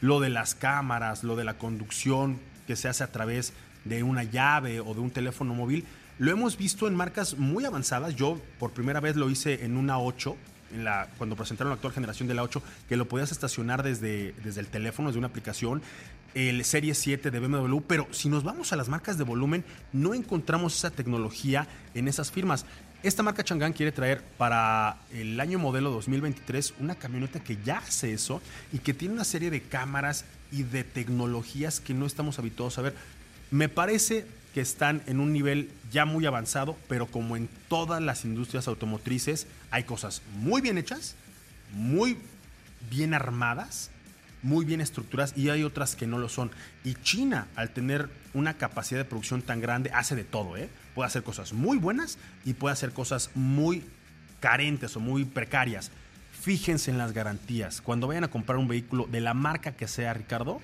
Lo de las cámaras, lo de la conducción, que se hace a través de una llave o de un teléfono móvil. Lo hemos visto en marcas muy avanzadas. Yo por primera vez lo hice en una 8, en la, cuando presentaron la actual generación de la 8, que lo podías estacionar desde, desde el teléfono, desde una aplicación. El Serie 7 de BMW, pero si nos vamos a las marcas de volumen, no encontramos esa tecnología en esas firmas. Esta marca Chang'an quiere traer para el año modelo 2023 una camioneta que ya hace eso y que tiene una serie de cámaras y de tecnologías que no estamos habituados a ver. Me parece que están en un nivel ya muy avanzado, pero como en todas las industrias automotrices, hay cosas muy bien hechas, muy bien armadas, muy bien estructuradas y hay otras que no lo son. Y China, al tener una capacidad de producción tan grande, hace de todo, ¿eh? Puede hacer cosas muy buenas y puede hacer cosas muy carentes o muy precarias fíjense en las garantías. Cuando vayan a comprar un vehículo de la marca que sea, Ricardo,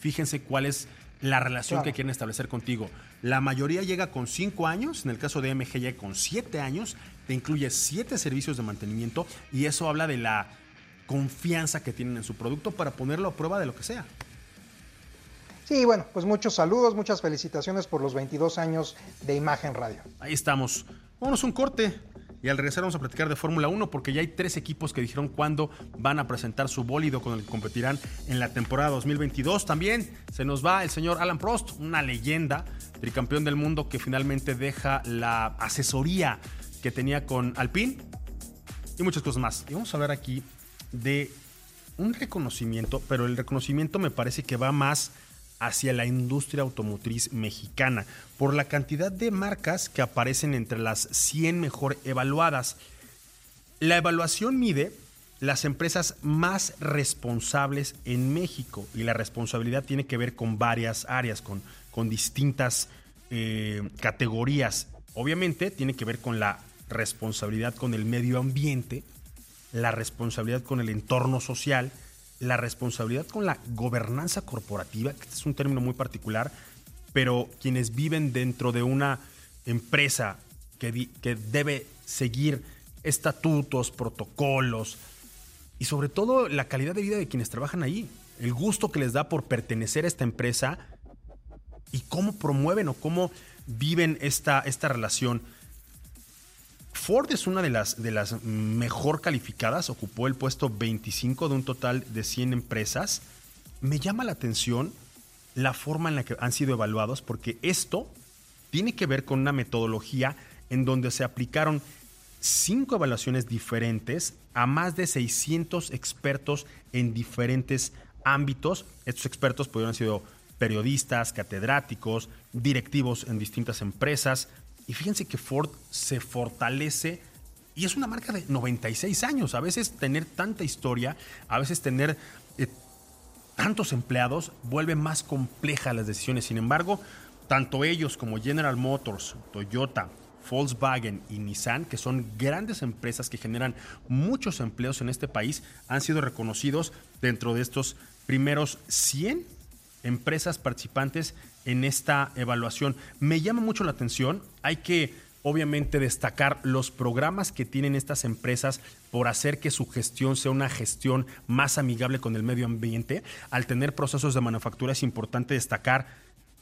fíjense cuál es la relación que quieren establecer contigo. La mayoría llega con 5 años, en el caso de MG llega con 7 años, te incluye 7 servicios de mantenimiento y eso habla de la confianza que tienen en su producto para ponerlo a prueba de lo que sea. Sí, bueno, pues muchos saludos, muchas felicitaciones por los 22 años de Imagen Radio. Ahí estamos. Vámonos un corte. Y al regresar vamos a platicar de Fórmula 1 porque ya hay tres equipos que dijeron cuándo van a presentar su bólido con el que competirán en la temporada 2022. También se nos va el señor Alan Prost, una leyenda, tricampeón del mundo que finalmente deja la asesoría que tenía con Alpine y muchas cosas más. Y vamos a hablar aquí de un reconocimiento, pero el reconocimiento me parece que va más hacia la industria automotriz mexicana por la cantidad de marcas que aparecen entre las 100 mejor evaluadas. La evaluación mide las empresas más responsables en México y la responsabilidad tiene que ver con varias áreas, con, con distintas eh, categorías. Obviamente tiene que ver con la responsabilidad con el medio ambiente, la responsabilidad con el entorno social, la responsabilidad con la gobernanza corporativa, que este es un término muy particular, pero quienes viven dentro de una empresa que, que debe seguir estatutos, protocolos y sobre todo la calidad de vida de quienes trabajan ahí, el gusto que les da por pertenecer a esta empresa y cómo promueven o cómo viven esta, esta relación. Ford es una de las, de las mejor calificadas, ocupó el puesto 25 de un total de 100 empresas. Me llama la atención la forma en la que han sido evaluados, porque esto tiene que ver con una metodología en donde se aplicaron cinco evaluaciones diferentes a más de 600 expertos en diferentes ámbitos. Estos expertos pudieron haber sido periodistas, catedráticos, directivos en distintas empresas. Y fíjense que Ford se fortalece y es una marca de 96 años. A veces tener tanta historia, a veces tener eh, tantos empleados vuelve más complejas las decisiones. Sin embargo, tanto ellos como General Motors, Toyota, Volkswagen y Nissan, que son grandes empresas que generan muchos empleos en este país, han sido reconocidos dentro de estos primeros 100 empresas participantes en esta evaluación. Me llama mucho la atención, hay que obviamente destacar los programas que tienen estas empresas por hacer que su gestión sea una gestión más amigable con el medio ambiente. Al tener procesos de manufactura es importante destacar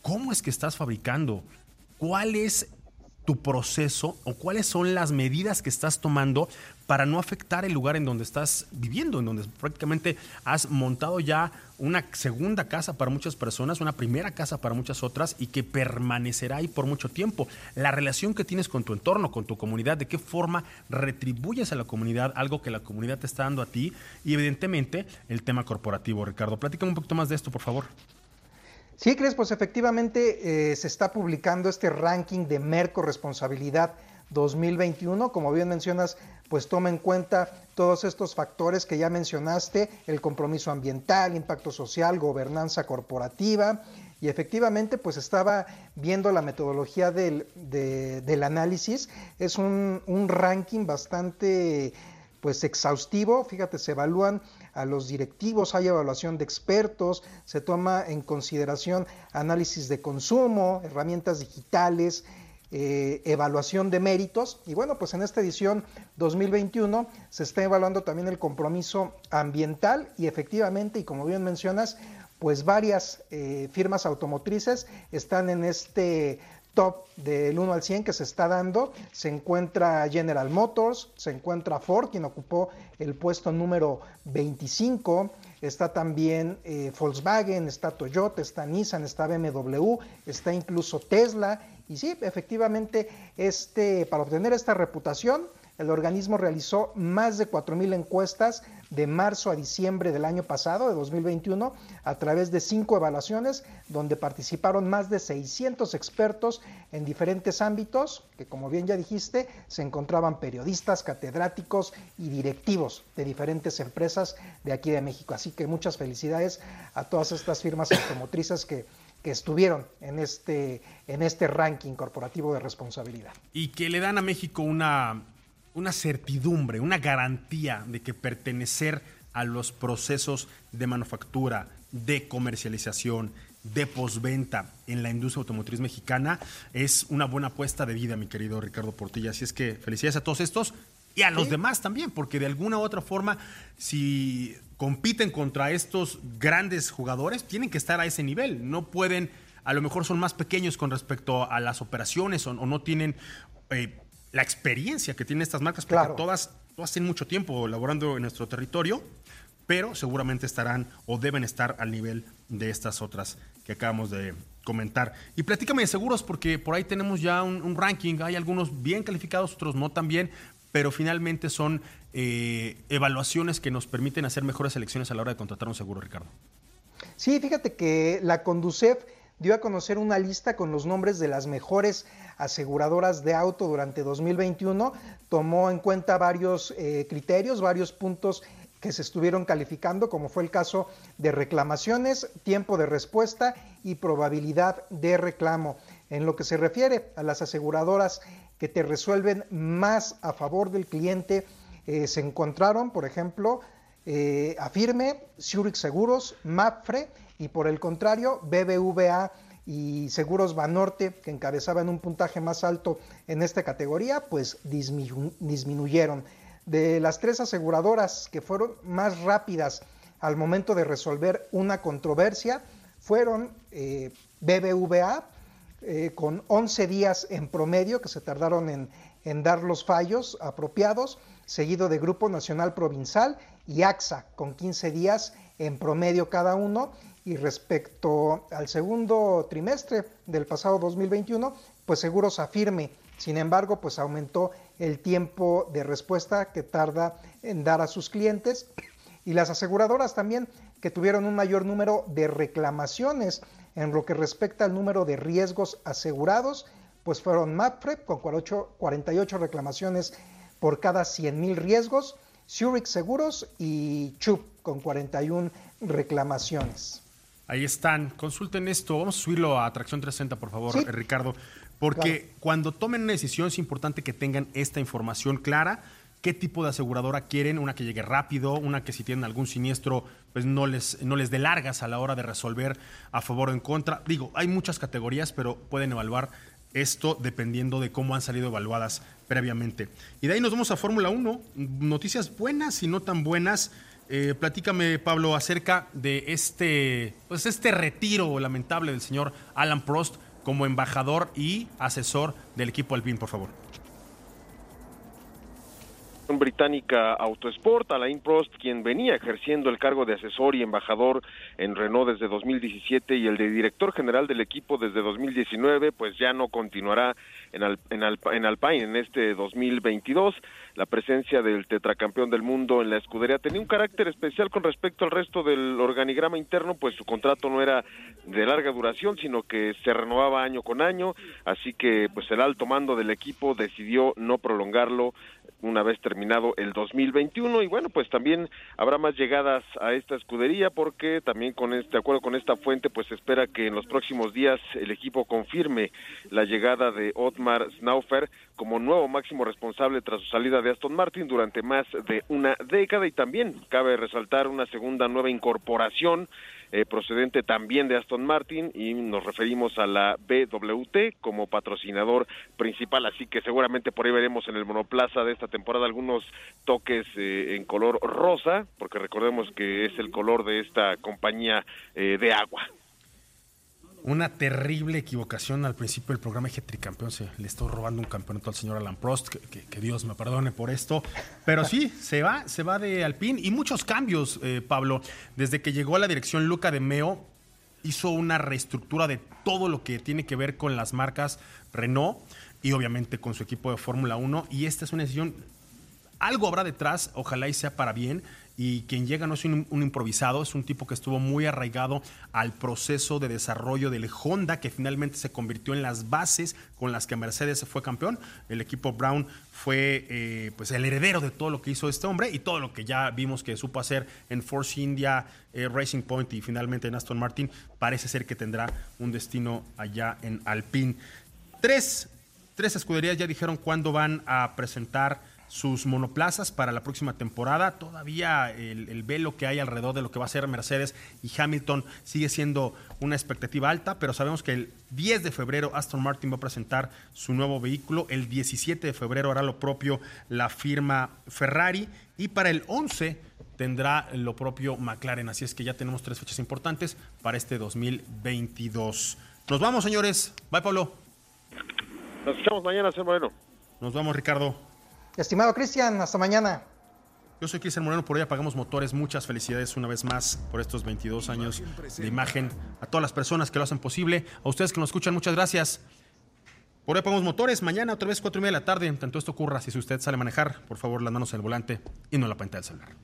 cómo es que estás fabricando, cuál es tu proceso o cuáles son las medidas que estás tomando para no afectar el lugar en donde estás viviendo, en donde prácticamente has montado ya una segunda casa para muchas personas, una primera casa para muchas otras y que permanecerá ahí por mucho tiempo. La relación que tienes con tu entorno, con tu comunidad, de qué forma retribuyes a la comunidad algo que la comunidad te está dando a ti y evidentemente el tema corporativo. Ricardo, platícame un poquito más de esto, por favor. Sí, Cres, pues efectivamente eh, se está publicando este ranking de Merco Responsabilidad 2021. Como bien mencionas, pues toma en cuenta todos estos factores que ya mencionaste, el compromiso ambiental, impacto social, gobernanza corporativa. Y efectivamente, pues estaba viendo la metodología del, del análisis. Es un, un ranking bastante pues exhaustivo, fíjate, se evalúan a los directivos, hay evaluación de expertos, se toma en consideración análisis de consumo, herramientas digitales, eh, evaluación de méritos. Y bueno, pues en esta edición 2021 se está evaluando también el compromiso ambiental y efectivamente, y como bien mencionas, pues varias eh, firmas automotrices están en este top del 1 al 100 que se está dando. Se encuentra General Motors, se encuentra Ford, quien ocupó el puesto número 25. Está también eh, Volkswagen, está Toyota, está Nissan, está BMW, está incluso Tesla. Y sí, efectivamente, este, para obtener esta reputación, el organismo realizó más de 4.000 encuestas de marzo a diciembre del año pasado, de 2021, a través de cinco evaluaciones, donde participaron más de 600 expertos en diferentes ámbitos, que como bien ya dijiste, se encontraban periodistas, catedráticos y directivos de diferentes empresas de aquí de México. Así que muchas felicidades a todas estas firmas automotrices que que estuvieron en este, en este ranking corporativo de responsabilidad. Y que le dan a México una una certidumbre, una garantía de que pertenecer a los procesos de manufactura, de comercialización, de posventa en la industria automotriz mexicana es una buena apuesta de vida, mi querido Ricardo Portilla. Así es que felicidades a todos estos y a los demás también, porque de alguna u otra forma, si compiten contra estos grandes jugadores, tienen que estar a ese nivel. No pueden, a lo mejor son más pequeños con respecto a las operaciones o, no tienen eh, la experiencia que tienen estas marcas, porque todas, todas tienen mucho tiempo laborando en nuestro territorio, pero seguramente estarán o deben estar al nivel de estas otras que acabamos de comentar. Y platícame de seguros, porque por ahí tenemos ya un, ranking, hay algunos bien calificados, otros no tan bien, pero finalmente son eh, evaluaciones que nos permiten hacer mejores elecciones a la hora de contratar un seguro, Ricardo. Sí, fíjate que la Conducef dio a conocer una lista con los nombres de las mejores aseguradoras de auto durante 2021. Tomó en cuenta varios eh, criterios, varios puntos que se estuvieron calificando, como fue el caso de reclamaciones, tiempo de respuesta y probabilidad de reclamo. En lo que se refiere a las aseguradoras que te resuelven más a favor del cliente, eh, se encontraron, por ejemplo, eh, Afirme, Zurich Seguros, MAPFRE y por el contrario, BBVA y Seguros Banorte, que encabezaban un puntaje más alto en esta categoría, pues disminuyeron. De las tres aseguradoras que fueron más rápidas al momento de resolver una controversia, fueron eh, BBVA, eh, con 11 días en promedio que se tardaron en, en dar los fallos apropiados, seguido de Grupo Nacional Provincial y AXA, con 15 días en promedio cada uno, y respecto al segundo trimestre del pasado 2021, pues Seguros afirme. Sin embargo, pues aumentó el tiempo de respuesta que tarda en dar a sus clientes y las aseguradoras también que tuvieron un mayor número de reclamaciones en lo que respecta al número de riesgos asegurados, pues fueron MAPFRE con 48 reclamaciones por cada 100 mil riesgos, Zurich Seguros y CHUP con 41 reclamaciones. Ahí están. Consulten esto. Vamos a subirlo a Atracción 360, por favor, Ricardo. Porque cuando tomen una decisión es importante que tengan esta información clara. ¿Qué tipo de aseguradora quieren? Una que llegue rápido, una que si tienen algún siniestro, pues no les, no les dé largas a la hora de resolver a favor o en contra. Digo, hay muchas categorías, pero pueden evaluar esto dependiendo de cómo han salido evaluadas previamente. Y de ahí nos vamos a Fórmula 1. Noticias buenas y no tan buenas. Eh, platícame, Pablo, acerca de este, pues este retiro lamentable del señor Alan Prost como embajador y asesor del equipo Alpine, por favor británica Autosport, Alain Prost, quien venía ejerciendo el cargo de asesor y embajador en Renault desde 2017 y el de director general del equipo desde 2019, pues ya no continuará en, en, en Alpine en este 2022. La presencia del tetracampeón del mundo en la escudería tenía un carácter especial con respecto al resto del organigrama interno, pues su contrato no era de larga duración, sino que se renovaba año con año, así que pues el alto mando del equipo decidió no prolongarlo una vez terminado el 2021 y bueno pues también habrá más llegadas a esta escudería porque también con este acuerdo con esta fuente pues se espera que en los próximos días el equipo confirme la llegada de Otmar Snaufer como nuevo máximo responsable tras su salida de Aston Martin durante más de una década. Y también cabe resaltar una segunda nueva incorporación eh, procedente también de Aston Martin y nos referimos a la BWT como patrocinador principal, así que seguramente por ahí veremos en el monoplaza de esta temporada algunos toques eh, en color rosa, porque recordemos que es el color de esta compañía eh, de agua una terrible equivocación al principio del programa Eje Tricampeón. Se le estoy robando un campeonato al señor Alan Prost, que, Dios me perdone por esto. Pero sí, se va, se va de Alpine y muchos cambios, eh, Pablo. Desde que llegó a la dirección Luca de Meo, hizo una reestructura de todo lo que tiene que ver con las marcas Renault y obviamente con su equipo de Fórmula 1. Y esta es una decisión, algo habrá detrás, ojalá y sea para bien y quien llega no es un, improvisado, es un tipo que estuvo muy arraigado al proceso de desarrollo del Honda, que finalmente se convirtió en las bases con las que Mercedes fue campeón. El equipo Brown fue eh, pues el heredero de todo lo que hizo este hombre y todo lo que ya vimos que supo hacer en Force India, eh, Racing Point y finalmente en Aston Martin, parece ser que tendrá un destino allá en Alpine. Tres, tres escuderías ya dijeron cuándo van a presentar sus monoplazas para la próxima temporada. Todavía el, velo que hay alrededor de lo que va a ser Mercedes y Hamilton sigue siendo una expectativa alta, pero sabemos que el 10 de febrero Aston Martin va a presentar su nuevo vehículo, el 17 de febrero hará lo propio la firma Ferrari y para el 11 tendrá lo propio McLaren, así es que ya tenemos tres fechas importantes para este 2022. Nos vamos, señores. Bye, Pablo. Nos escuchamos mañana, señor Moreno. Nos vamos, Ricardo. Estimado Cristian, hasta mañana. Yo soy Cristian Moreno, por hoy apagamos motores. Muchas felicidades una vez más por estos 22 años de imagen. A todas las personas que lo hacen posible. A ustedes que nos escuchan, muchas gracias. Por hoy apagamos motores. Mañana otra vez 4 y media de la tarde. Tanto esto ocurra, si usted sale a manejar, por favor, las manos en el volante y no en la pantalla del celular.